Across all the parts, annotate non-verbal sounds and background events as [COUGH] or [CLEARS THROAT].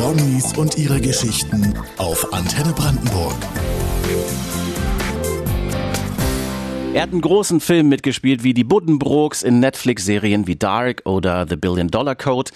Promis und ihre Geschichten auf Antenne Brandenburg. Er hat einen großen Film mitgespielt wie die Buddenbrooks in Netflix-Serien wie Dark oder The Billion Dollar Code.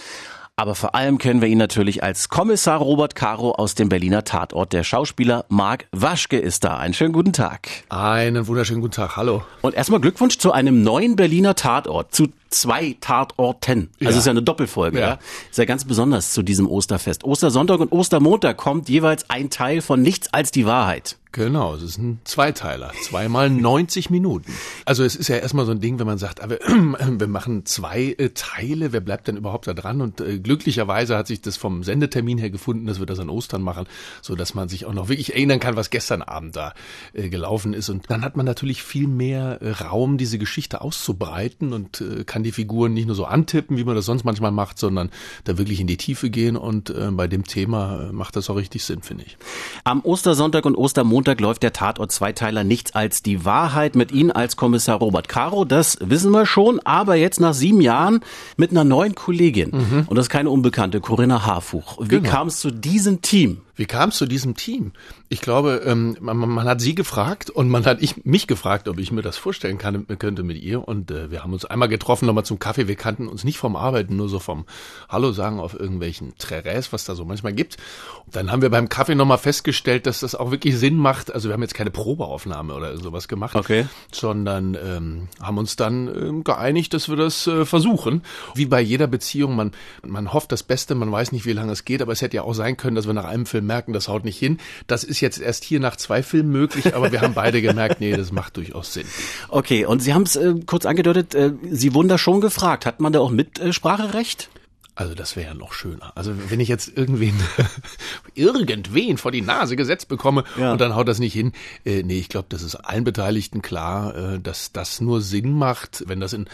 Aber vor allem kennen wir ihn natürlich als Kommissar Robert Caro aus dem Berliner Tatort. Der Schauspieler Marc Waschke ist da. Einen schönen guten Tag. Einen wunderschönen guten Tag. Hallo. Und erstmal Glückwunsch zu einem neuen Berliner Tatort. Zu zwei Tatorten. Also ja. ist ja eine Doppelfolge. Ja. ja. Ist ja ganz besonders zu diesem Osterfest. Ostersonntag und Ostermontag kommt jeweils ein Teil von Nichts als die Wahrheit. Genau, es ist ein Zweiteiler. Zweimal 90 Minuten. Also es ist ja erstmal so ein Ding, wenn man sagt, aber [CLEARS THROAT] wir machen zwei äh, Teile, wer bleibt denn überhaupt da dran? Und äh, glücklicherweise hat sich das vom Sendetermin her gefunden, dass wir das an Ostern machen, so dass man sich auch noch wirklich erinnern kann, was gestern Abend da äh, gelaufen ist. Und dann hat man natürlich viel mehr Raum, diese Geschichte auszubreiten und kann die Figuren nicht nur so antippen, wie man das sonst manchmal macht, sondern da wirklich in die Tiefe gehen. Und bei dem Thema macht das auch richtig Sinn, finde ich. Am Ostersonntag und Ostermontag Montag läuft der Tatort Zweiteiler Nichts als die Wahrheit mit Ihnen als Kommissar Robert Caro. Das wissen wir schon, aber jetzt nach sieben Jahren mit einer neuen Kollegin. Mhm. Und das ist keine Unbekannte, Corinna Harfuch. Wie genau. kam es zu diesem Team? Wie kam es zu diesem Team? Ich glaube, ähm, man, man, hat sie gefragt und man hat ich, mich gefragt, ob ich mir das vorstellen kann, könnte mit ihr. Und äh, wir haben uns einmal getroffen, nochmal zum Kaffee. Wir kannten uns nicht vom Arbeiten, nur so vom Hallo sagen auf irgendwelchen Trerés, was da so manchmal gibt. Und dann haben wir beim Kaffee nochmal festgestellt, dass das auch wirklich Sinn macht. Also wir haben jetzt keine Probeaufnahme oder sowas gemacht, okay. sondern ähm, haben uns dann ähm, geeinigt, dass wir das äh, versuchen. Wie bei jeder Beziehung, man, man hofft das Beste, man weiß nicht, wie lange es geht, aber es hätte ja auch sein können, dass wir nach einem Film merken, das haut nicht hin. Das ist jetzt erst hier nach zwei Filmen möglich, aber wir haben beide gemerkt, nee, das macht durchaus Sinn. Okay, und Sie haben es äh, kurz angedeutet, äh, Sie wurden da schon gefragt. Hat man da auch Mitspracherecht? Also das wäre ja noch schöner. Also wenn ich jetzt irgendwen, [LAUGHS] irgendwen vor die Nase gesetzt bekomme ja. und dann haut das nicht hin. Äh, nee, ich glaube, das ist allen Beteiligten klar, äh, dass das nur Sinn macht, wenn das in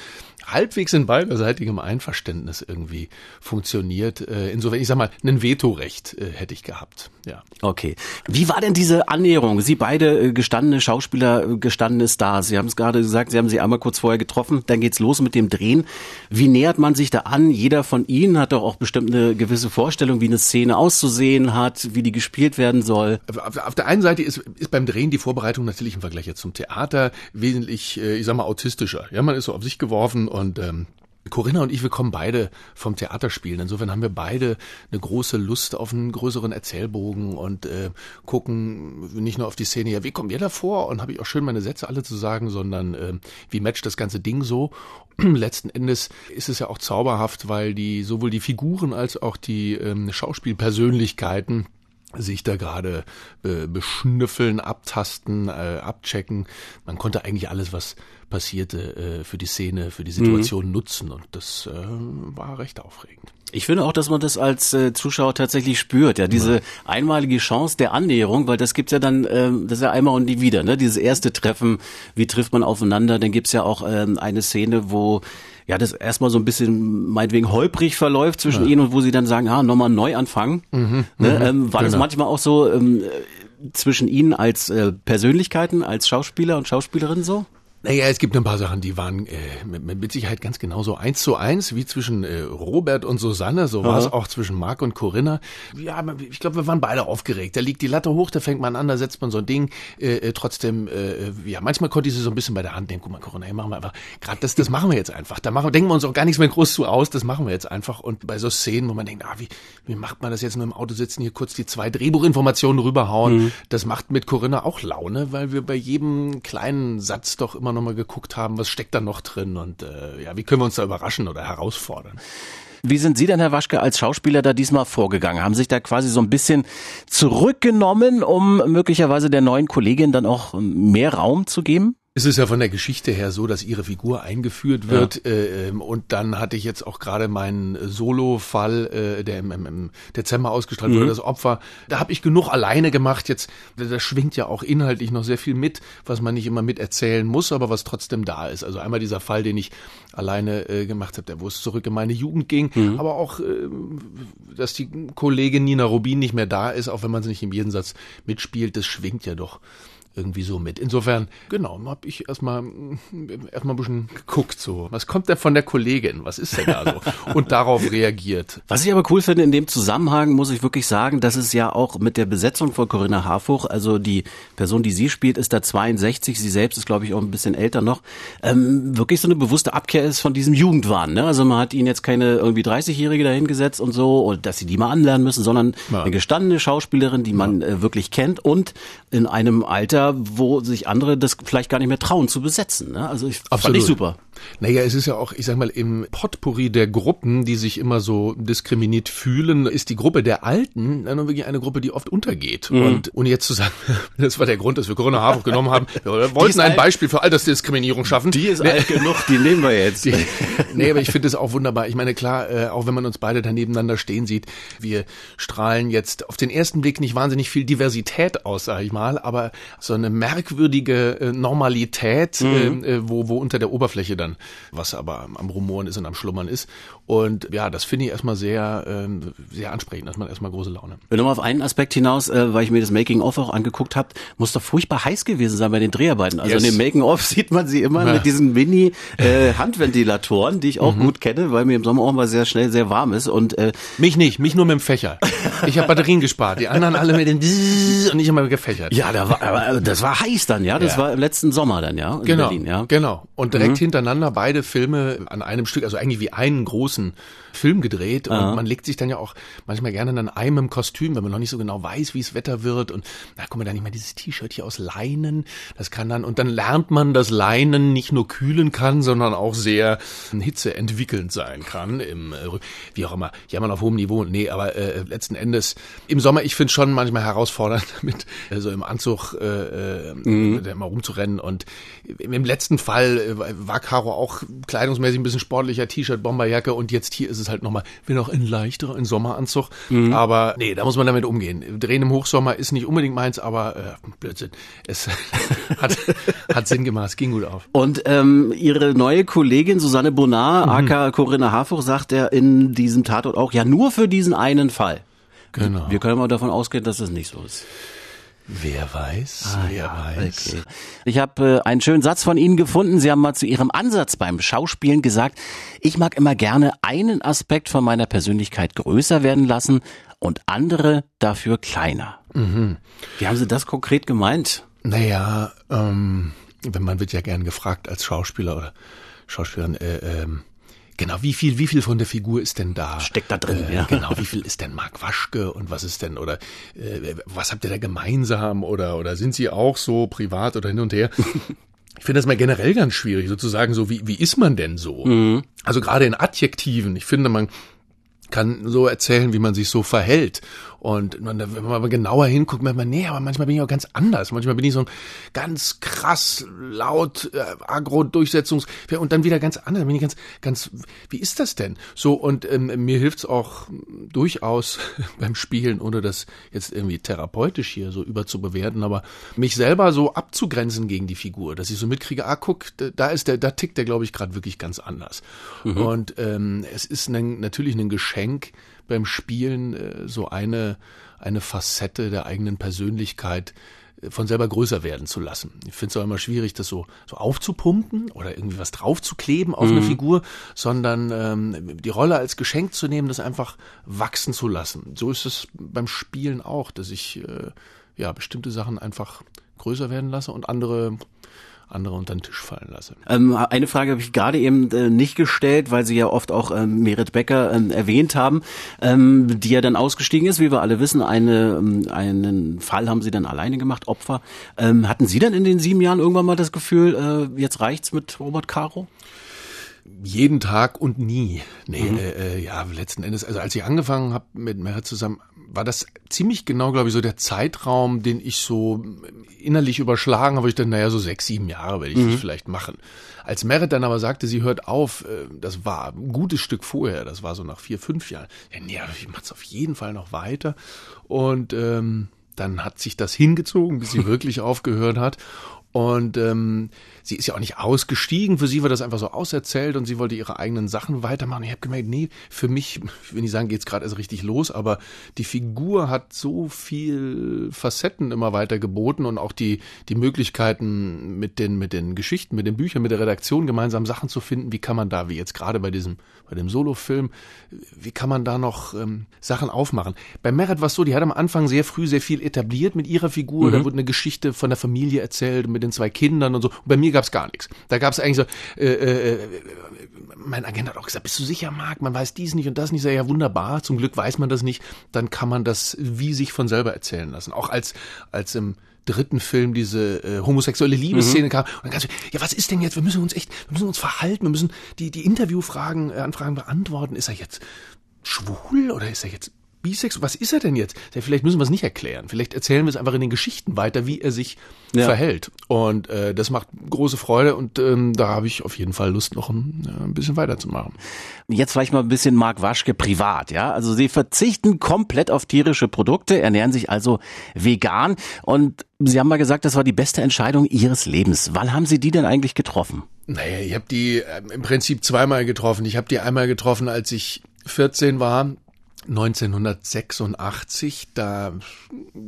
halbwegs in beiderseitigem Einverständnis irgendwie funktioniert. Äh, insofern, ich sag mal, ein Vetorecht äh, hätte ich gehabt. Ja. Okay. Wie war denn diese Annäherung? Sie beide äh, gestandene Schauspieler, gestandene Stars. Sie haben es gerade gesagt, Sie haben sie einmal kurz vorher getroffen. Dann geht's los mit dem Drehen. Wie nähert man sich da an? Jeder von Ihnen hat doch auch bestimmt eine gewisse Vorstellung, wie eine Szene auszusehen hat, wie die gespielt werden soll. Auf der einen Seite ist, ist beim Drehen die Vorbereitung natürlich im Vergleich jetzt zum Theater wesentlich, ich sag mal, autistischer. Ja, man ist so auf sich geworfen und ähm, Corinna und ich, wir kommen beide vom Theaterspielen. Insofern haben wir beide eine große Lust auf einen größeren Erzählbogen und äh, gucken nicht nur auf die Szene, ja, wie kommen wir da vor? Und habe ich auch schön meine Sätze alle zu sagen, sondern äh, wie matcht das ganze Ding so? [CLEARS THROAT] Letzten Endes ist es ja auch zauberhaft, weil die sowohl die Figuren als auch die ähm, Schauspielpersönlichkeiten sich da gerade äh, beschnüffeln, abtasten, äh, abchecken. Man konnte eigentlich alles, was passierte, äh, für die Szene, für die Situation mhm. nutzen und das äh, war recht aufregend. Ich finde auch, dass man das als äh, Zuschauer tatsächlich spürt, ja, diese ja. einmalige Chance der Annäherung, weil das gibt's ja dann, ähm, das ist ja einmal und nie wieder, ne? Dieses erste Treffen, wie trifft man aufeinander? Dann gibt's ja auch ähm, eine Szene, wo ja das erstmal so ein bisschen meinetwegen holprig verläuft zwischen ja. ihnen und wo sie dann sagen, ah, nochmal neu anfangen. Mhm, ne? Mhm. ähm, war genau. das manchmal auch so ähm, zwischen ihnen als äh, Persönlichkeiten, als Schauspieler und Schauspielerinnen so? Naja, es gibt ein paar Sachen, die waren äh, mit, mit Sicherheit ganz genauso eins zu eins wie zwischen äh, Robert und Susanne. So war es auch zwischen Marc und Corinna. Ja, ich glaube, wir waren beide aufgeregt. Da liegt die Latte hoch, da fängt man an, da setzt man so ein Ding. Äh, äh trotzdem, äh, ja, manchmal konnte ich sie so ein bisschen bei der Hand nehmen. Guck mal, Corinna, hey, machen wir einfach. Gerade das, das machen wir jetzt einfach. Da machen, denken wir uns auch gar nichts mehr groß zu aus. Das machen wir jetzt einfach. Und bei so Szenen, wo man denkt, ah, wie, wie macht man das jetzt nur im Auto sitzen, hier kurz die zwei Drehbuchinformationen rüberhauen. Mhm. Das macht mit Corinna auch Laune, weil wir bei jedem kleinen Satz doch immer immer nochmal geguckt haben, was steckt da noch drin und äh, ja, wie können wir uns da überraschen oder herausfordern. Wie sind Sie denn, Herr Waschke, als Schauspieler da diesmal vorgegangen? Haben sich da quasi so ein bisschen zurückgenommen, um möglicherweise der neuen Kollegin dann auch mehr Raum zu geben? Es ist ja von der Geschichte her so, dass ihre Figur eingeführt wird. Ja. Äh, ähm, und dann hatte ich jetzt auch gerade meinen Solo-Fall, äh, der im, im, im Dezember ausgestrahlt mhm. wurde, das Opfer. Da habe ich genug alleine gemacht. Jetzt, da schwingt ja auch inhaltlich noch sehr viel mit, was man nicht immer miterzählen muss, aber was trotzdem da ist. Also einmal dieser Fall, den ich alleine äh, gemacht habe, der wo es zurück in meine Jugend ging, mhm. aber auch, äh, dass die Kollegin Nina Rubin nicht mehr da ist, auch wenn man es nicht im Jeden Satz mitspielt, das schwingt ja doch irgendwie so mit. Insofern, genau, habe ich erstmal erstmal ein bisschen geguckt, so, was kommt denn von der Kollegin? Was ist denn da so? [LAUGHS] Und darauf reagiert. Was ich aber cool finde in dem Zusammenhang, muss ich wirklich sagen, dass es ja auch mit der Besetzung von Corinna Harfuch, also die Person, die sie spielt, ist da 62, sie selbst ist, glaube ich, auch ein bisschen älter noch, ähm, wirklich so eine bewusste Abkehr ist von diesem Jugendwahn. Ne? Also man hat ihnen jetzt keine irgendwie 30-Jährige dahingesetzt und so, und dass sie die mal anlernen müssen, sondern ja. eine gestandene Schauspielerin, die man ja. äh, wirklich kennt und in einem Alter, wo sich andere das vielleicht gar nicht mehr trauen zu besetzen. Ne? Also ich Absolut. fand ich super. Naja, es ist ja auch, ich sag mal, im Potpourri der Gruppen, die sich immer so diskriminiert fühlen, ist die Gruppe der Alten dann wirklich eine Gruppe, die oft untergeht. Mhm. Und ohne jetzt zu sagen, [LAUGHS] das war der Grund, dass wir Corona Harfuch genommen haben, [LAUGHS] wir wollten ein alt. Beispiel für Altersdiskriminierung schaffen. Die ist nee. alt genug, die nehmen wir jetzt. Die, nee, aber ich finde es auch wunderbar. Ich meine, klar, äh, auch wenn man uns beide da nebeneinander stehen sieht, wir strahlen jetzt auf den ersten Blick nicht wahnsinnig viel Diversität aus, sag ich mal, aber so eine merkwürdige äh, Normalität, mhm. äh, wo, wo unter der Oberfläche dann was aber am Rumoren ist und am Schlummern ist. Und ja, das finde ich erstmal sehr, ähm, sehr ansprechend, dass man erstmal große Laune. Wenn nochmal auf einen Aspekt hinaus, äh, weil ich mir das Making-of auch angeguckt habe, muss doch furchtbar heiß gewesen sein bei den Dreharbeiten. Also yes. in dem Making-of [LAUGHS] sieht man sie immer ja. mit diesen Mini-Handventilatoren, äh, die ich auch mhm. gut kenne, weil mir im Sommer auch mal sehr schnell sehr warm ist. Und äh, Mich nicht, mich nur mit dem Fächer. Ich habe Batterien gespart, die anderen alle mit den und ich immer gefächert. Ja, da war, aber das war heiß dann, ja. Das ja. war im letzten Sommer dann, ja. In genau, Berlin, ja. Genau. Und direkt mhm. Hintereinander beide Filme an einem Stück, also eigentlich wie einen großen Film gedreht und Aha. man legt sich dann ja auch manchmal gerne in einem im Kostüm, wenn man noch nicht so genau weiß, wie es Wetter wird und na guck mal, dann nicht mal dieses T-Shirt hier aus Leinen, das kann dann und dann lernt man, dass Leinen nicht nur kühlen kann, sondern auch sehr hitzeentwickelnd sein kann im äh, wie auch immer, ja man auf hohem Niveau, nee, aber äh, letzten Endes im Sommer, ich finde schon manchmal herausfordernd [LAUGHS] mit äh, so also im Anzug äh, äh, mhm. mal rumzurennen und im letzten Fall äh, war Caro auch kleidungsmäßig ein bisschen sportlicher T-Shirt, Bomberjacke und jetzt hier ist es halt nochmal, will noch ein leichterer, ein Sommeranzug. Mhm. Aber nee, da muss man damit umgehen. Drehen im Hochsommer ist nicht unbedingt meins, aber äh, Blödsinn. Es [LAUGHS] hat, hat Sinn gemacht, es ging gut auf. Und ähm, ihre neue Kollegin Susanne Bonar, mhm. aka Corinna Harfuch, sagt er in diesem Tatort auch, ja nur für diesen einen Fall. Genau. Wir können mal davon ausgehen, dass das nicht so ist. Wer weiß, ah, wer ja, weiß. Okay. Ich habe äh, einen schönen Satz von Ihnen gefunden. Sie haben mal zu Ihrem Ansatz beim Schauspielen gesagt, ich mag immer gerne einen Aspekt von meiner Persönlichkeit größer werden lassen und andere dafür kleiner. Mhm. Wie haben Sie das konkret gemeint? Naja, ähm, wenn man wird ja gern gefragt als Schauspieler oder Schauspielerin, äh, ähm, Genau, wie viel, wie viel von der Figur ist denn da? Steckt da drin, äh, ja. Genau, wie [LAUGHS] viel ist denn Mark Waschke und was ist denn, oder äh, was habt ihr da gemeinsam oder, oder sind sie auch so privat oder hin und her? [LAUGHS] Ich finde das mal generell ganz schwierig, sozusagen so, wie, wie ist man denn so? Mhm. Also gerade in Adjektiven. Ich finde, man kann so erzählen, wie man sich so verhält. Und wenn man mal genauer hinguckt, merkt man, nee, aber manchmal bin ich auch ganz anders. Manchmal bin ich so ein ganz krass, laut, äh, agro-Durchsetzungs... Und dann wieder ganz anders. Dann bin ich ganz, ganz, wie ist das denn? So, und ähm, mir hilft's auch durchaus [LAUGHS] beim Spielen, ohne das jetzt irgendwie therapeutisch hier so überzubewerten, aber mich selber so abzugrenzen gegen die Figur, dass ich so mitkriege, ah, guck, da ist der, da tickt der, glaube ich, gerade wirklich ganz anders. Mhm. Und ähm, es ist ein, natürlich ein Geschenk, beim Spielen äh, so eine, eine Facette der eigenen Persönlichkeit äh, von selber größer werden zu lassen. Ich finde es auch immer schwierig, das so, so aufzupumpen oder irgendwie was draufzukleben auf mhm. eine Figur, sondern ähm, die Rolle als Geschenk zu nehmen, das einfach wachsen zu lassen. So ist es beim Spielen auch, dass ich äh, ja bestimmte Sachen einfach größer werden lasse und andere andere unter den Tisch fallen lasse. Ähm, eine Frage habe ich gerade eben äh, nicht gestellt, weil Sie ja oft auch ähm, Merit Becker ähm, erwähnt haben, ähm, die ja dann ausgestiegen ist, wie wir alle wissen. Eine, ähm, einen Fall haben Sie dann alleine gemacht, Opfer. Ähm, hatten Sie dann in den sieben Jahren irgendwann mal das Gefühl, äh, jetzt reicht's mit Robert Caro? Jeden Tag und nie. Nee, mhm. äh, äh ja, letzten Endes, also als ich angefangen habe mit Merit zusammen, war das ziemlich genau, glaube ich, so der Zeitraum, den ich so innerlich überschlagen habe. Ich dachte, naja, so sechs, sieben Jahre werde ich mhm. das vielleicht machen. Als Merit dann aber sagte, sie hört auf, äh, das war ein gutes Stück vorher, das war so nach vier, fünf Jahren. Ja, nee, ich mach's auf jeden Fall noch weiter. Und ähm, dann hat sich das hingezogen, bis sie [LAUGHS] wirklich aufgehört hat. Und ähm, sie ist ja auch nicht ausgestiegen. Für sie war das einfach so auserzählt und sie wollte ihre eigenen Sachen weitermachen. Ich habe gemerkt, nee, für mich, ich will nicht sagen, geht's gerade erst richtig los, aber die Figur hat so viel Facetten immer weiter geboten und auch die die Möglichkeiten mit den mit den Geschichten, mit den Büchern, mit der Redaktion gemeinsam Sachen zu finden. Wie kann man da, wie jetzt gerade bei diesem bei dem Solofilm, wie kann man da noch ähm, Sachen aufmachen? Bei Merit war es so, die hat am Anfang sehr früh sehr viel etabliert mit ihrer Figur. Mhm. Da wurde eine Geschichte von der Familie erzählt mit den zwei Kindern und so. Und bei mir gab es gar nichts. Da gab es eigentlich so, äh, äh, mein Agent hat auch gesagt, bist du sicher, Marc? Man weiß dies nicht und das nicht. Sag, ja, wunderbar. Zum Glück weiß man das nicht. Dann kann man das wie sich von selber erzählen lassen. Auch als, als im dritten Film diese äh, homosexuelle Liebesszene mhm. kam. Und dann kannst du, ja, was ist denn jetzt? Wir müssen uns echt, wir müssen uns verhalten, wir müssen die, die Interviewfragen, äh, Anfragen beantworten. Ist er jetzt schwul oder ist er jetzt bisexuell? Was ist er denn jetzt? Vielleicht müssen wir es nicht erklären. Vielleicht erzählen wir es einfach in den Geschichten weiter, wie er sich ja. verhält. Und äh, das macht große Freude und ähm, da habe ich auf jeden Fall Lust, noch ein, äh, ein bisschen weiterzumachen. Jetzt vielleicht mal ein bisschen Marc Waschke privat, ja? Also Sie verzichten komplett auf tierische Produkte, ernähren sich also vegan und Sie haben mal gesagt, das war die beste Entscheidung Ihres Lebens. Wann haben Sie die denn eigentlich getroffen? Naja, ich habe die äh, im Prinzip zweimal getroffen. Ich habe die einmal getroffen, als ich 14 war. 1986, da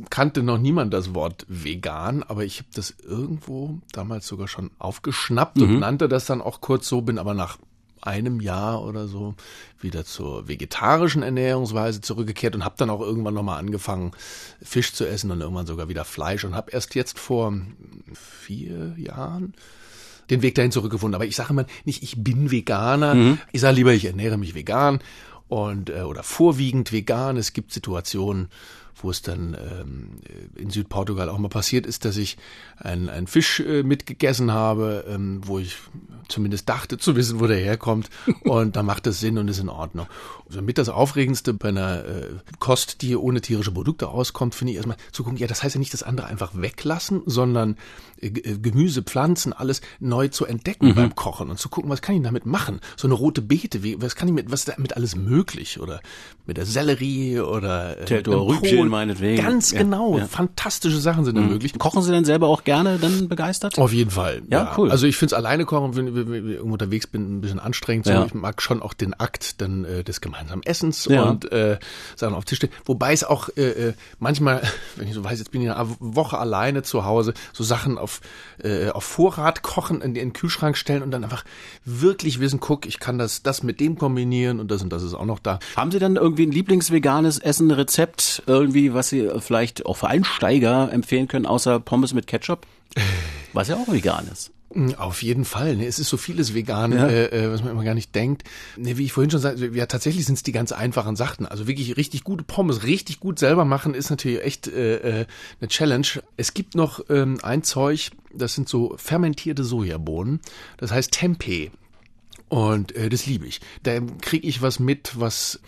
kannte noch niemand das Wort vegan, aber ich habe das irgendwo damals sogar schon aufgeschnappt mhm. und nannte das dann auch kurz so, bin aber nach einem Jahr oder so wieder zur vegetarischen Ernährungsweise zurückgekehrt und habe dann auch irgendwann nochmal angefangen, Fisch zu essen und irgendwann sogar wieder Fleisch und habe erst jetzt vor vier Jahren den Weg dahin zurückgefunden. Aber ich sage immer nicht, ich bin Veganer. Mhm. Ich sage lieber, ich ernähre mich vegan und äh, oder vorwiegend vegan. Es gibt Situationen, wo es dann ähm, in Südportugal auch mal passiert ist, dass ich einen Fisch äh, mitgegessen habe, ähm, wo ich zumindest dachte zu wissen, wo der herkommt. [LAUGHS] Und da macht es Sinn und ist in Ordnung. Also mit das Aufregendste bei einer äh, Kost, die ohne tierische Produkte auskommt, finde ich erstmal zu gucken, ja, das heißt ja nicht das andere einfach weglassen, sondern äh, äh, Gemüse, Pflanzen, alles neu zu entdecken mhm. beim Kochen und zu gucken, was kann ich damit machen? So eine rote Beete, wie, was kann ich mit, was ist damit alles möglich? Oder mit der Sellerie oder äh, Rübchen meinetwegen. Ganz ja, genau, ja. fantastische Sachen sind da mhm. möglich. Kochen Sie denn selber auch gerne dann begeistert? Auf jeden Fall. Ja, ja. cool. Also ich finde es alleine kochen, wenn, wenn, wenn ich irgendwo unterwegs bin, ein bisschen anstrengend. So. Ich mag schon auch den Akt dann äh, des gemeinsamen Essens und äh, Sachen auf Tisch stehen. Wobei es auch äh, äh, manchmal, [LAUGHS] wenn ich so weiß, jetzt bin ich eine Woche alleine zu Hause, so Sachen auf, äh, auf Vorrat kochen, in den Kühlschrank stellen und dann einfach wirklich wissen, guck, ich kann das, das mit dem kombinieren und das und das ist auch noch da. Haben Sie dann irgendwie ein Lieblingsveganes Essen, Rezept, irgendwie, was Sie vielleicht auch für Einsteiger empfehlen können, außer Pommes mit Ketchup? [LAUGHS] Was ja auch vegan ist. Hm, auf jeden Fall. Ne? Es ist so vieles vegan, ja. äh, äh, was man immer gar nicht denkt. Ne, wie ich vorhin schon sagte, ja, tatsächlich sind es die ganz einfachen Sachen. Also wirklich richtig gute Pommes, richtig gut selber machen, ist natürlich echt äh, äh, eine Challenge. Es gibt noch ähm, ein Zeug, das sind so fermentierte Sojabohnen. Das heißt Tempeh. Und äh, das liebe ich. Da kriege ich was mit, was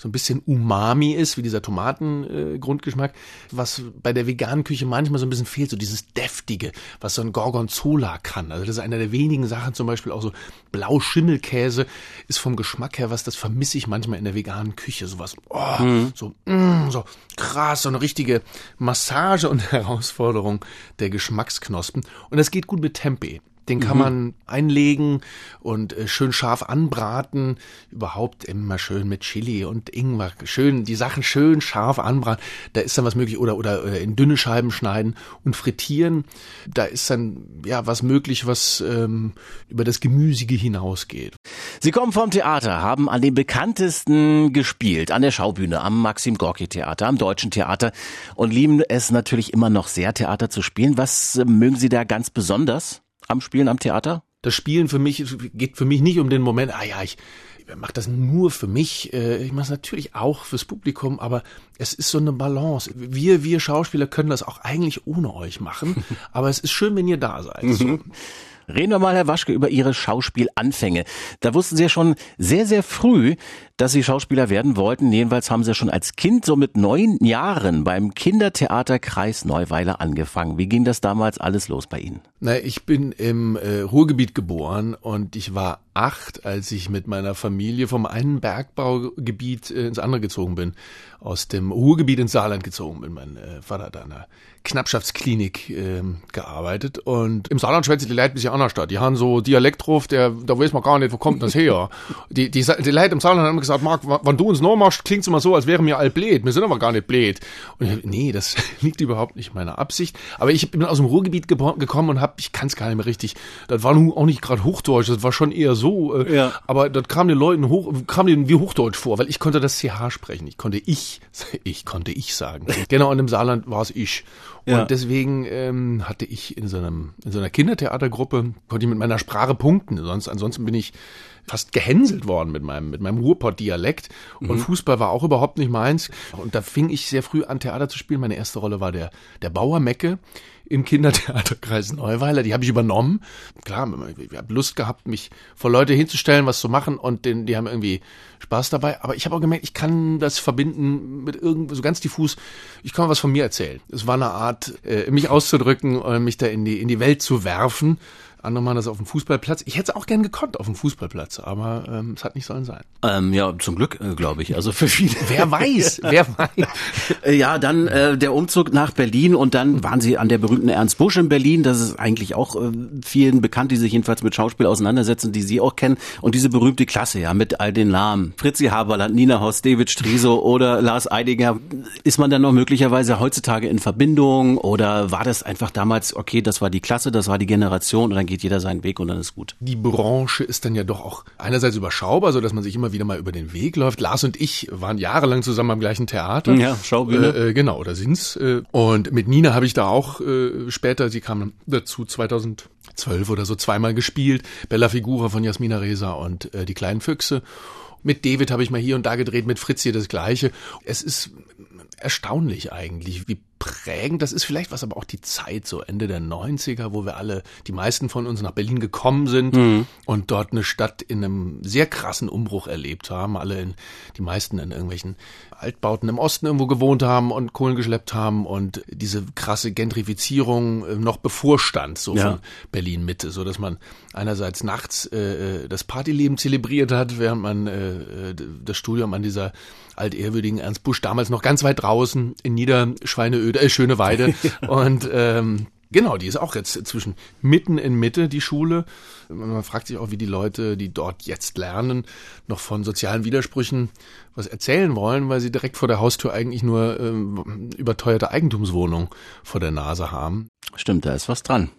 so ein bisschen Umami ist, wie dieser Tomatengrundgeschmack, äh, was bei der veganen Küche manchmal so ein bisschen fehlt, so dieses Deftige, was so ein Gorgonzola kann. Also das ist einer der wenigen Sachen, zum Beispiel auch so Blauschimmelkäse ist vom Geschmack her was, das vermisse ich manchmal in der veganen Küche. Sowas, oh, mhm. so, mm, so krass, so eine richtige Massage und [LAUGHS] Herausforderung der Geschmacksknospen. Und das geht gut mit Tempeh. Den kann mhm. man einlegen und äh, schön scharf anbraten. Überhaupt immer schön mit Chili und Ingwer. Schön, die Sachen schön scharf anbraten. Da ist dann was möglich. Oder, oder, oder in dünne Scheiben schneiden und frittieren. Da ist dann, ja, was möglich, was ähm, über das Gemüsige hinausgeht. Sie kommen vom Theater, haben an den bekanntesten gespielt. An der Schaubühne, am Maxim Gorki Theater, am Deutschen Theater. Und lieben es natürlich immer noch sehr, Theater zu spielen. Was äh, mögen Sie da ganz besonders? Am Spielen am Theater? Das Spielen für mich geht für mich nicht um den Moment, ah ja, ich mache das nur für mich. Äh, ich mache es natürlich auch fürs Publikum, aber es ist so eine Balance. Wir, wir Schauspieler können das auch eigentlich ohne euch machen, [LAUGHS] aber es ist schön, wenn ihr da seid. Mhm. Reden wir mal, Herr Waschke, über Ihre Schauspielanfänge. Da wussten Sie ja schon sehr, sehr früh, dass Sie Schauspieler werden wollten. Jedenfalls haben Sie schon als Kind, so mit neun Jahren, beim Kindertheaterkreis Neuweiler angefangen. Wie ging das damals alles los bei Ihnen? Na, ich bin im äh, Ruhrgebiet geboren und ich war acht, als ich mit meiner Familie vom einen Bergbaugebiet äh, ins andere gezogen bin, aus dem Ruhrgebiet ins Saarland gezogen bin. Mein äh, Vater hat an einer Knappschaftsklinik äh, gearbeitet und im Saarland schwätzt die Leute bis ja auch noch statt. Die haben so Dialekt drauf, der, da weiß man gar nicht, wo kommt das her. [LAUGHS] die, die, die Leute im Saarland haben gesagt, Marc, wenn du uns noch machst, klingt's immer so, als wären wir all blöd. Wir sind aber gar nicht blöd. Und ich, nee, das [LAUGHS] liegt überhaupt nicht in meiner Absicht. Aber ich bin aus dem Ruhrgebiet gekommen und hab, ich kann es gar nicht mehr richtig, das war nun auch nicht gerade Hochdeutsch, das war schon eher so, äh, ja. aber das kam den Leuten hoch, kam denen wie Hochdeutsch vor, weil ich konnte das CH sprechen. Ich konnte ich, [LAUGHS] ich konnte ich sagen. genau, und im Saarland war es ich. Ja. Und deswegen ähm, hatte ich in so, einem, in so einer Kindertheatergruppe, konnte ich mit meiner Sprache punkten. Sonst, ansonsten bin ich fast gehänselt worden mit meinem, mit meinem Ruhrpott-Dialekt. Und mhm. Fußball war auch überhaupt nicht meins. Und da fing ich sehr früh an, Theater zu spielen. Meine erste Rolle war der, der Bauer Mecke im Kindertheaterkreis [LAUGHS] Neuweiler. Die habe ich übernommen. Klar, ich habe Lust gehabt, mich vor Leute hinzustellen, was zu machen und den, die haben irgendwie Spaß dabei. Aber ich habe auch gemerkt, ich kann das verbinden mit irgendwie so ganz diffus. Ich kann mal was von mir erzählen. Es war eine Art, äh, mich auszudrücken und mich da in die in die Welt zu werfen andere machen das auf dem Fußballplatz. Ich hätte es auch gern gekonnt auf dem Fußballplatz, aber ähm, es hat nicht sollen sein. Ähm, ja, zum Glück, äh, glaube ich. Also für viele. wer weiß, [LAUGHS] wer weiß. Äh, ja, dann äh, der Umzug nach Berlin und dann waren sie an der berühmten Ernst Busch in Berlin. Das ist eigentlich auch äh, vielen bekannt, die sich jedenfalls mit Schauspiel auseinandersetzen, die Sie auch kennen. Und diese berühmte Klasse, ja, mit all den Namen. Fritzi Haberland, Nina Horst, David Striso oder Lars Eidinger. Ist man dann noch möglicherweise heutzutage in Verbindung oder war das einfach damals, okay, das war die Klasse, das war die Generation und dann geht jeder seinen Weg und dann ist gut. Die Branche ist dann ja doch auch einerseits überschaubar, so dass man sich immer wieder mal über den Weg läuft. Lars und ich waren jahrelang zusammen am gleichen Theater. Ja, Schaubühne. Äh, äh, genau, oder sind's. Äh, und mit Nina habe ich da auch äh, später, sie kam dazu 2012 oder so zweimal gespielt. Bella Figura von Jasmina Reza und äh, die kleinen Füchse. Mit David habe ich mal hier und da gedreht, mit Fritz hier das Gleiche. Es ist erstaunlich eigentlich, wie prägend. Das ist vielleicht was aber auch die Zeit, so Ende der 90er, wo wir alle, die meisten von uns nach Berlin gekommen sind mhm. und dort eine Stadt in einem sehr krassen Umbruch erlebt haben. Alle in, die meisten in irgendwelchen Altbauten im Osten irgendwo gewohnt haben und Kohlen geschleppt haben und diese krasse Gentrifizierung äh, noch bevorstand, so ja. von Berlin Mitte, so dass man einerseits nachts äh, äh, das Partyleben zelebriert hat, während man äh, das Studium an dieser altehrwürdigen Ernst Busch damals noch ganz weit draußen in Niederschweineöde, äh, Schöneweide [LAUGHS] und ähm, Genau, die ist auch jetzt zwischen mitten in Mitte, die Schule. Man fragt sich auch, wie die Leute, die dort jetzt lernen, noch von sozialen Widersprüchen was erzählen wollen, weil sie direkt vor der Haustür eigentlich nur ähm, überteuerte Eigentumswohnung vor der Nase haben. Stimmt, da ist was dran.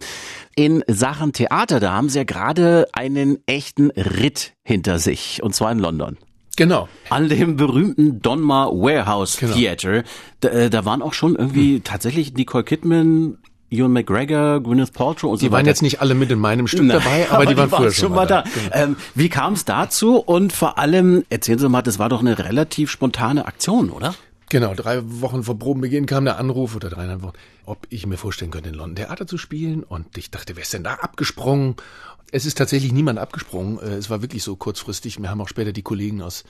In Sachen Theater, da haben sie ja gerade einen echten Ritt hinter sich, und zwar in London. Genau. An dem berühmten Donmar Warehouse genau. Theater. Da, äh, da waren auch schon irgendwie tatsächlich Nicole Kidman, Ewan McGregor, Gwyneth Paltrow und so weiter. Die waren jetzt nicht alle mit in meinem Stück Nein, dabei, aber, aber die waren früher schon mal da. da. Genau. Ähm, wie kam es dazu? Und vor allem, erzählen Sie mal, das war doch eine relativ spontane Aktion, oder? Genau, drei Wochen vor Probenbeginn kam der Anruf oder dreieinhalb Wochen, ob ich mir vorstellen könnte, in London Theater zu spielen. Und ich dachte, wer ist denn da abgesprungen? Es ist tatsächlich niemand abgesprungen. Äh, es war wirklich so kurzfristig. Wir haben auch später die Kollegen aus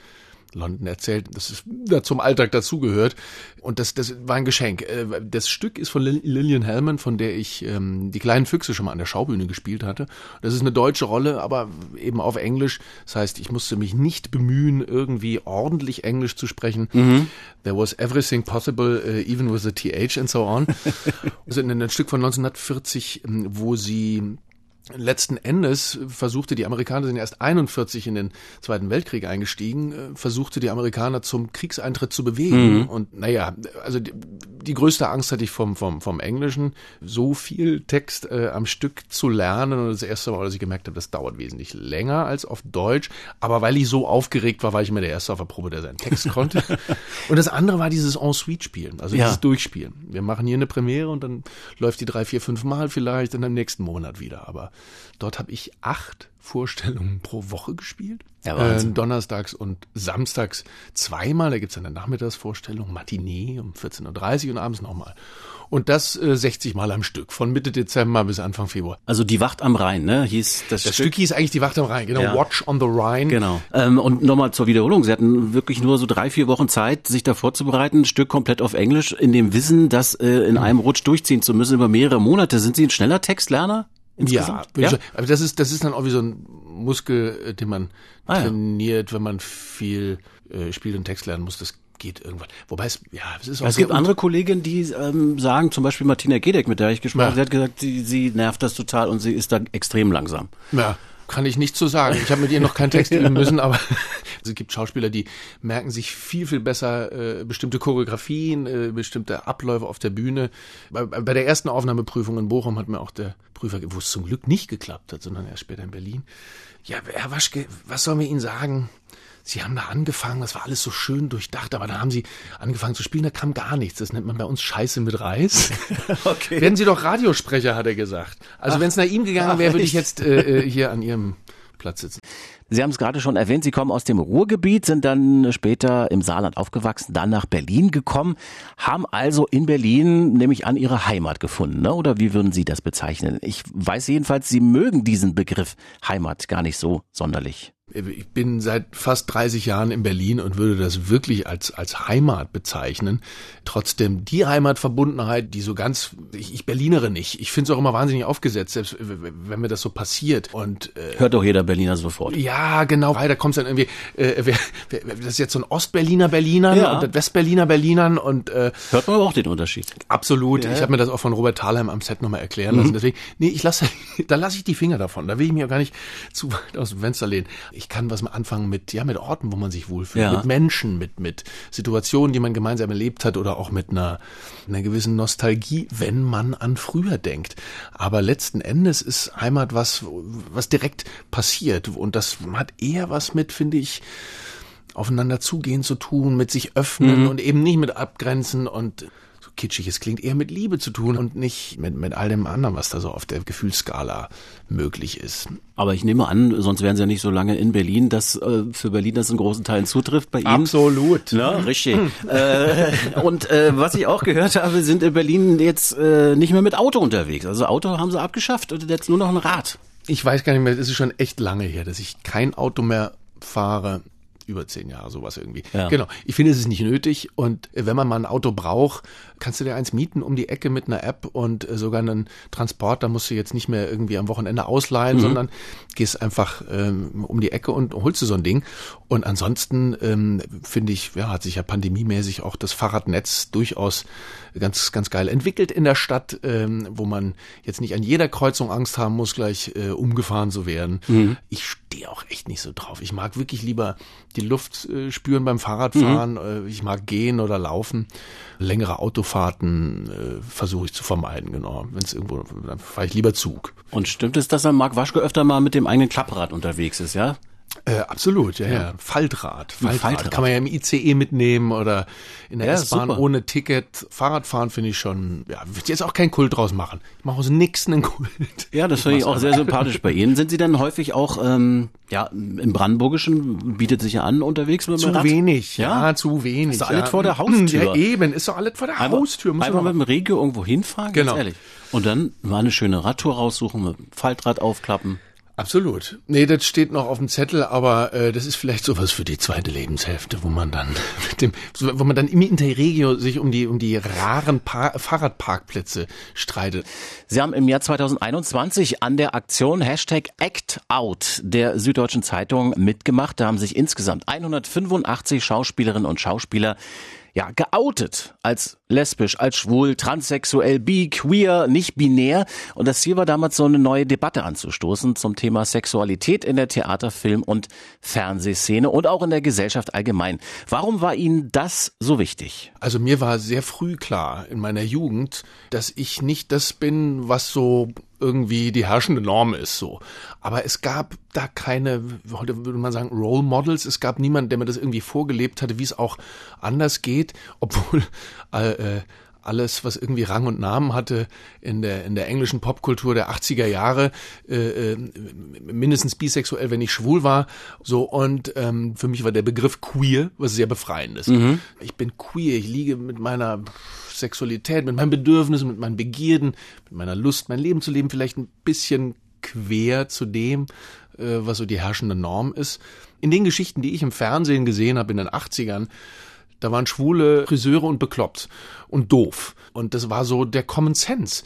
London erzählt, dass es da zum Alltag dazugehört. Und das, das war ein Geschenk. Äh, das Stück ist von Lillian Hellman, von der ich ähm, die kleinen Füchse schon mal an der Schaubühne gespielt hatte. Das ist eine deutsche Rolle, aber eben auf Englisch. Das heißt, ich musste mich nicht bemühen, irgendwie ordentlich Englisch zu sprechen. Mhm. There was everything possible, uh, even with the TH and so on. [LAUGHS] also ein, ein Stück von 1940, ähm, wo sie letzten Endes versuchte die Amerikaner sind erst 41 in den Zweiten Weltkrieg eingestiegen, äh, versuchte die Amerikaner zum Kriegseintritt zu bewegen. Mhm. Und naja, also die, die, größte Angst hatte ich vom, vom, vom Englischen, so viel Text äh, am Stück zu lernen. Und das erste Mal, dass ich gemerkt habe, das dauert wesentlich länger als auf Deutsch. Aber weil ich so aufgeregt war, war ich immer der Erste auf der Probe, der seinen Text [LAUGHS] konnte. und das andere war dieses En-Suite-Spielen, also ja. dieses Durchspielen. Wir machen hier eine Premiere und dann läuft die drei, vier, fünf Mal vielleicht und im nächsten Monat wieder. Aber Dort habe ich acht Vorstellungen pro Woche gespielt. Ja, äh, donnerstags und samstags zweimal. Da gibt's eine Nachmittagsvorstellung, Matinee um 14.30 Uhr und abends nochmal. Und das äh, 60 Mal am Stück, von Mitte Dezember bis Anfang Februar. Also die Wacht am Rhein, ne? Hieß das, das Stück. Stück hieß eigentlich die Wacht am Rhein, genau. Ja. Watch on the Rhine. Genau. Ähm, und nochmal zur Wiederholung. Sie hatten wirklich nur so drei, vier Wochen Zeit, sich da vorzubereiten. Ein Stück komplett auf Englisch, in dem Wissen, das äh, in einem Rutsch durchziehen zu müssen über mehrere Monate. Sind Sie ein schneller Textlerner? Insgesamt? Ja, ja? aber das ist, das ist dann auch wie so ein Muskel, äh, den man ah, trainiert, ja. wenn man viel äh, spielt und Text lernen muss. Das geht irgendwann. Wobei es, ja, es ist auch Es gibt andere Kolleginnen, die ähm, sagen, zum Beispiel Martina Gedeck, mit der ich gesprochen habe, ja. sie hat gesagt, sie, sie nervt das total und sie ist da extrem langsam. Ja, kann ich nicht so sagen. Ich habe mit ihr noch keinen Text [LAUGHS] üben müssen, aber [LAUGHS] es gibt Schauspieler, die merken sich viel, viel besser äh, bestimmte Choreografien, äh, bestimmte Abläufe auf der Bühne. Bei, bei der ersten Aufnahmeprüfung in Bochum hat mir auch der Prüfer, wo es zum Glück nicht geklappt hat, sondern erst später in Berlin. Ja, Herr Waschke, was sollen wir Ihnen sagen? Sie haben da angefangen, das war alles so schön durchdacht, aber dann haben Sie angefangen zu spielen, da kam gar nichts. Das nennt man bei uns Scheiße mit Reis. [LAUGHS] okay. Werden Sie doch Radiosprecher, hat er gesagt. Also wenn es nach ihm gegangen wäre, würde ich jetzt äh, äh, hier an Ihrem Platz sitzen. Sie haben es gerade schon erwähnt, Sie kommen aus dem Ruhrgebiet, sind dann später im Saarland aufgewachsen, dann nach Berlin gekommen, haben also in Berlin nämlich an Ihre Heimat gefunden, ne? oder wie würden Sie das bezeichnen? Ich weiß jedenfalls, Sie mögen diesen Begriff Heimat gar nicht so sonderlich ich bin seit fast 30 Jahren in Berlin und würde das wirklich als, als Heimat bezeichnen. Trotzdem die Heimatverbundenheit, die so ganz, ich, ich Berlinere nicht. Ich finde es auch immer wahnsinnig aufgesetzt, selbst wenn mir das so passiert. Und äh, Hört doch jeder Berliner sofort. Ja, genau, weil da kommt dann irgendwie, äh, wer, wer, das ist jetzt so ein Ostberliner Berlinern ja. und Westberliner Berlinern und äh, Hört man aber auch den Unterschied. Absolut. Ja. Ich habe mir das auch von Robert Thalheim am Set nochmal erklären mhm. lassen. Deswegen, nee, ich lasse, [LAUGHS] da lasse ich die Finger davon. Da will ich mich auch gar nicht zu weit aus dem Fenster lehnen ich kann was anfangen mit, ja, mit Orten, wo man sich wohlfühlt, ja. mit Menschen, mit, mit Situationen, die man gemeinsam erlebt hat oder auch mit einer, einer gewissen Nostalgie, wenn man an früher denkt. Aber letzten Endes ist Heimat was, was direkt passiert und das hat eher was mit, finde ich, aufeinander zugehen zu tun, mit sich öffnen mhm. und eben nicht mit abgrenzen und kitschig. Es klingt eher mit Liebe zu tun und nicht mit, mit all dem anderen, was da so auf der Gefühlsskala möglich ist. Aber ich nehme an, sonst wären Sie ja nicht so lange in Berlin, dass äh, für Berlin das in großen Teilen zutrifft bei Ihnen. Absolut. Na, richtig. äh, [LAUGHS] und äh, was ich auch gehört habe, sind in Berlin jetzt äh, nicht mehr mit Auto unterwegs. Also Auto haben sie abgeschafft und jetzt nur noch ein Rad. Ich weiß gar nicht mehr, es ist schon echt lange her, dass ich kein Auto mehr fahre über zehn Jahre, sowas irgendwie. Ja. Genau. Ich finde, es ist nicht nötig. Und wenn man mal ein Auto braucht, kannst du dir eins mieten um die Ecke mit einer App und äh, sogar einen Transport, da musst du jetzt nicht mehr irgendwie am Wochenende ausleihen, mhm. sondern gehst einfach ähm, um die Ecke und holst du so ein Ding. Und ansonsten ähm, finde ich, ja, hat sich ja pandemiemäßig auch das Fahrradnetz durchaus ganz, ganz geil entwickelt in der Stadt, ähm, wo man jetzt nicht an jeder Kreuzung Angst haben muss, gleich äh, umgefahren zu werden. Mhm. Ich stehe auch echt nicht so drauf. Ich mag wirklich lieber die Luft äh, spüren beim Fahrradfahren. Mhm. Äh, ich mag gehen oder laufen. Längere Autofahrten äh, versuche ich zu vermeiden, genau. Wenn es irgendwo, dann fahre ich lieber Zug. Und stimmt es, dass er Marc Waschke öfter mal mit dem eigenen Klapprad unterwegs ist, ja? Äh, absolut, ja, ja. ja. Faltrad. Faltrad. Faltrad. Kann man ja im ICE mitnehmen oder in der ja, S-Bahn ohne Ticket. Fahrradfahren finde ich schon, ja, würde jetzt auch kein Kult draus machen. Ich mache aus nix einen Kult. [LAUGHS] Ja, das finde ich auch sehr sympathisch bei Ihnen. Sind Sie dann häufig auch, ähm, ja, im Brandenburgischen bietet sich ja an unterwegs mit dem Zu Rad? wenig, ja, ja, zu wenig. Ist doch alles vor der Haustür. Ja, eben, ist doch alles vor der einfach, Haustür. Muss einfach mit dem Regio irgendwo hinfahren, genau. ehrlich. Und dann mal eine schöne Radtour raussuchen, mit dem Faltrad aufklappen. Absolut. Nee, das steht noch auf dem Zettel, aber äh, das ist vielleicht sowas für die zweite Lebenshälfte, wo man dann [LAUGHS] mit dem, wo man dann im Interregio sich um die um die raren pa Fahrradparkplätze streitet. Sie haben im Jahr 2021 an der Aktion Hashtag ActOut der Süddeutschen Zeitung mitgemacht. Da haben sich insgesamt 185 Schauspielerinnen und Schauspieler ja, geoutet als lesbisch, als schwul, transsexuell, bi, queer, nicht binär. Und das Ziel war damals so eine neue Debatte anzustoßen zum Thema Sexualität in der Theater-, Film- und Fernsehszene und auch in der Gesellschaft allgemein. Warum war Ihnen das so wichtig? Also mir war sehr früh klar in meiner Jugend, dass ich nicht das bin, was so irgendwie die herrschende Norm ist so. Aber es gab da keine, heute würde man sagen, Role Models. Es gab niemanden, der mir das irgendwie vorgelebt hatte, wie es auch anders geht, obwohl [LAUGHS] äh, äh alles, was irgendwie Rang und Namen hatte in der, in der englischen Popkultur der 80er Jahre, äh, äh, mindestens bisexuell, wenn nicht schwul war. So, und ähm, für mich war der Begriff queer was sehr befreiendes. Mhm. Ich bin queer, ich liege mit meiner Sexualität, mit meinen Bedürfnissen, mit meinen Begierden, mit meiner Lust, mein Leben zu leben, vielleicht ein bisschen quer zu dem, äh, was so die herrschende Norm ist. In den Geschichten, die ich im Fernsehen gesehen habe in den 80ern, da waren schwule Friseure und bekloppt und doof. Und das war so der Common Sense.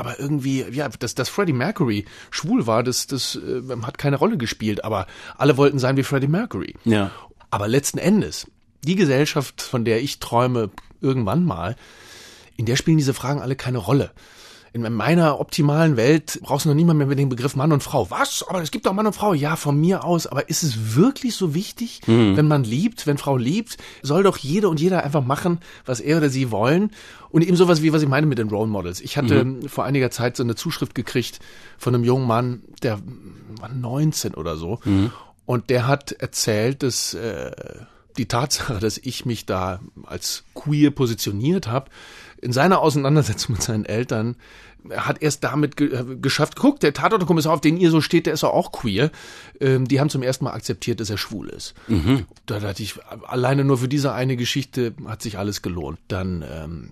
aber irgendwie, ja, dass, dass Freddie Mercury schwul war, das, das äh, hat keine Rolle gespielt, aber alle wollten sein wie Freddie Mercury. Ja. Aber letzten Endes, die Gesellschaft, von der ich träume, irgendwann mal, in der spielen diese Fragen alle keine Rolle. In meiner optimalen Welt brauchst du noch niemand mehr mit dem Begriff Mann und Frau. Was? Aber es gibt doch Mann und Frau. Ja, von mir aus. Aber ist es wirklich so wichtig, mhm. wenn man liebt, wenn Frau liebt? Soll doch jede und jeder einfach machen, was er oder sie wollen. Und eben sowas wie, was ich meine mit den Role Models. Ich hatte mhm. vor einiger Zeit so eine Zuschrift gekriegt von einem jungen Mann, der war 19 oder so. Mhm. Und der hat erzählt, dass äh, die Tatsache, dass ich mich da als queer positioniert habe, in seiner Auseinandersetzung mit seinen Eltern hat erst damit ge geschafft, guck, der Tatortkommissar, auf den ihr so steht, der ist auch queer. Ähm, die haben zum ersten Mal akzeptiert, dass er schwul ist. Mhm. Da dachte ich, alleine nur für diese eine Geschichte hat sich alles gelohnt. Dann, ähm,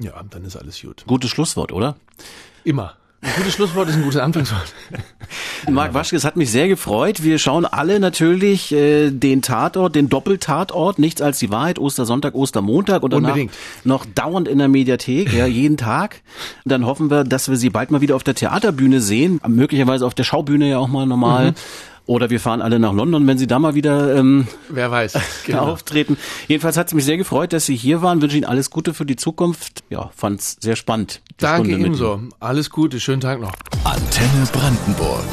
ja, dann ist alles gut. Gutes Schlusswort, oder? Immer. Ein gutes Schlusswort ist ein gutes Anfangswort. Marc Waschke, es hat mich sehr gefreut. Wir schauen alle natürlich äh, den Tatort, den Doppeltatort, nichts als die Wahrheit, Ostersonntag, Ostermontag und danach Unbedingt. noch dauernd in der Mediathek, ja, jeden Tag. Dann hoffen wir, dass wir sie bald mal wieder auf der Theaterbühne sehen, möglicherweise auf der Schaubühne ja auch mal normal. Mhm. Oder wir fahren alle nach London, wenn Sie da mal wieder ähm, Wer weiß, [LAUGHS] genau. auftreten. Jedenfalls hat es mich sehr gefreut, dass Sie hier waren. Wünsche Ihnen alles Gute für die Zukunft. Ja, fand es sehr spannend. Danke ebenso. Alles Gute, schönen Tag noch. Antenne Brandenburg.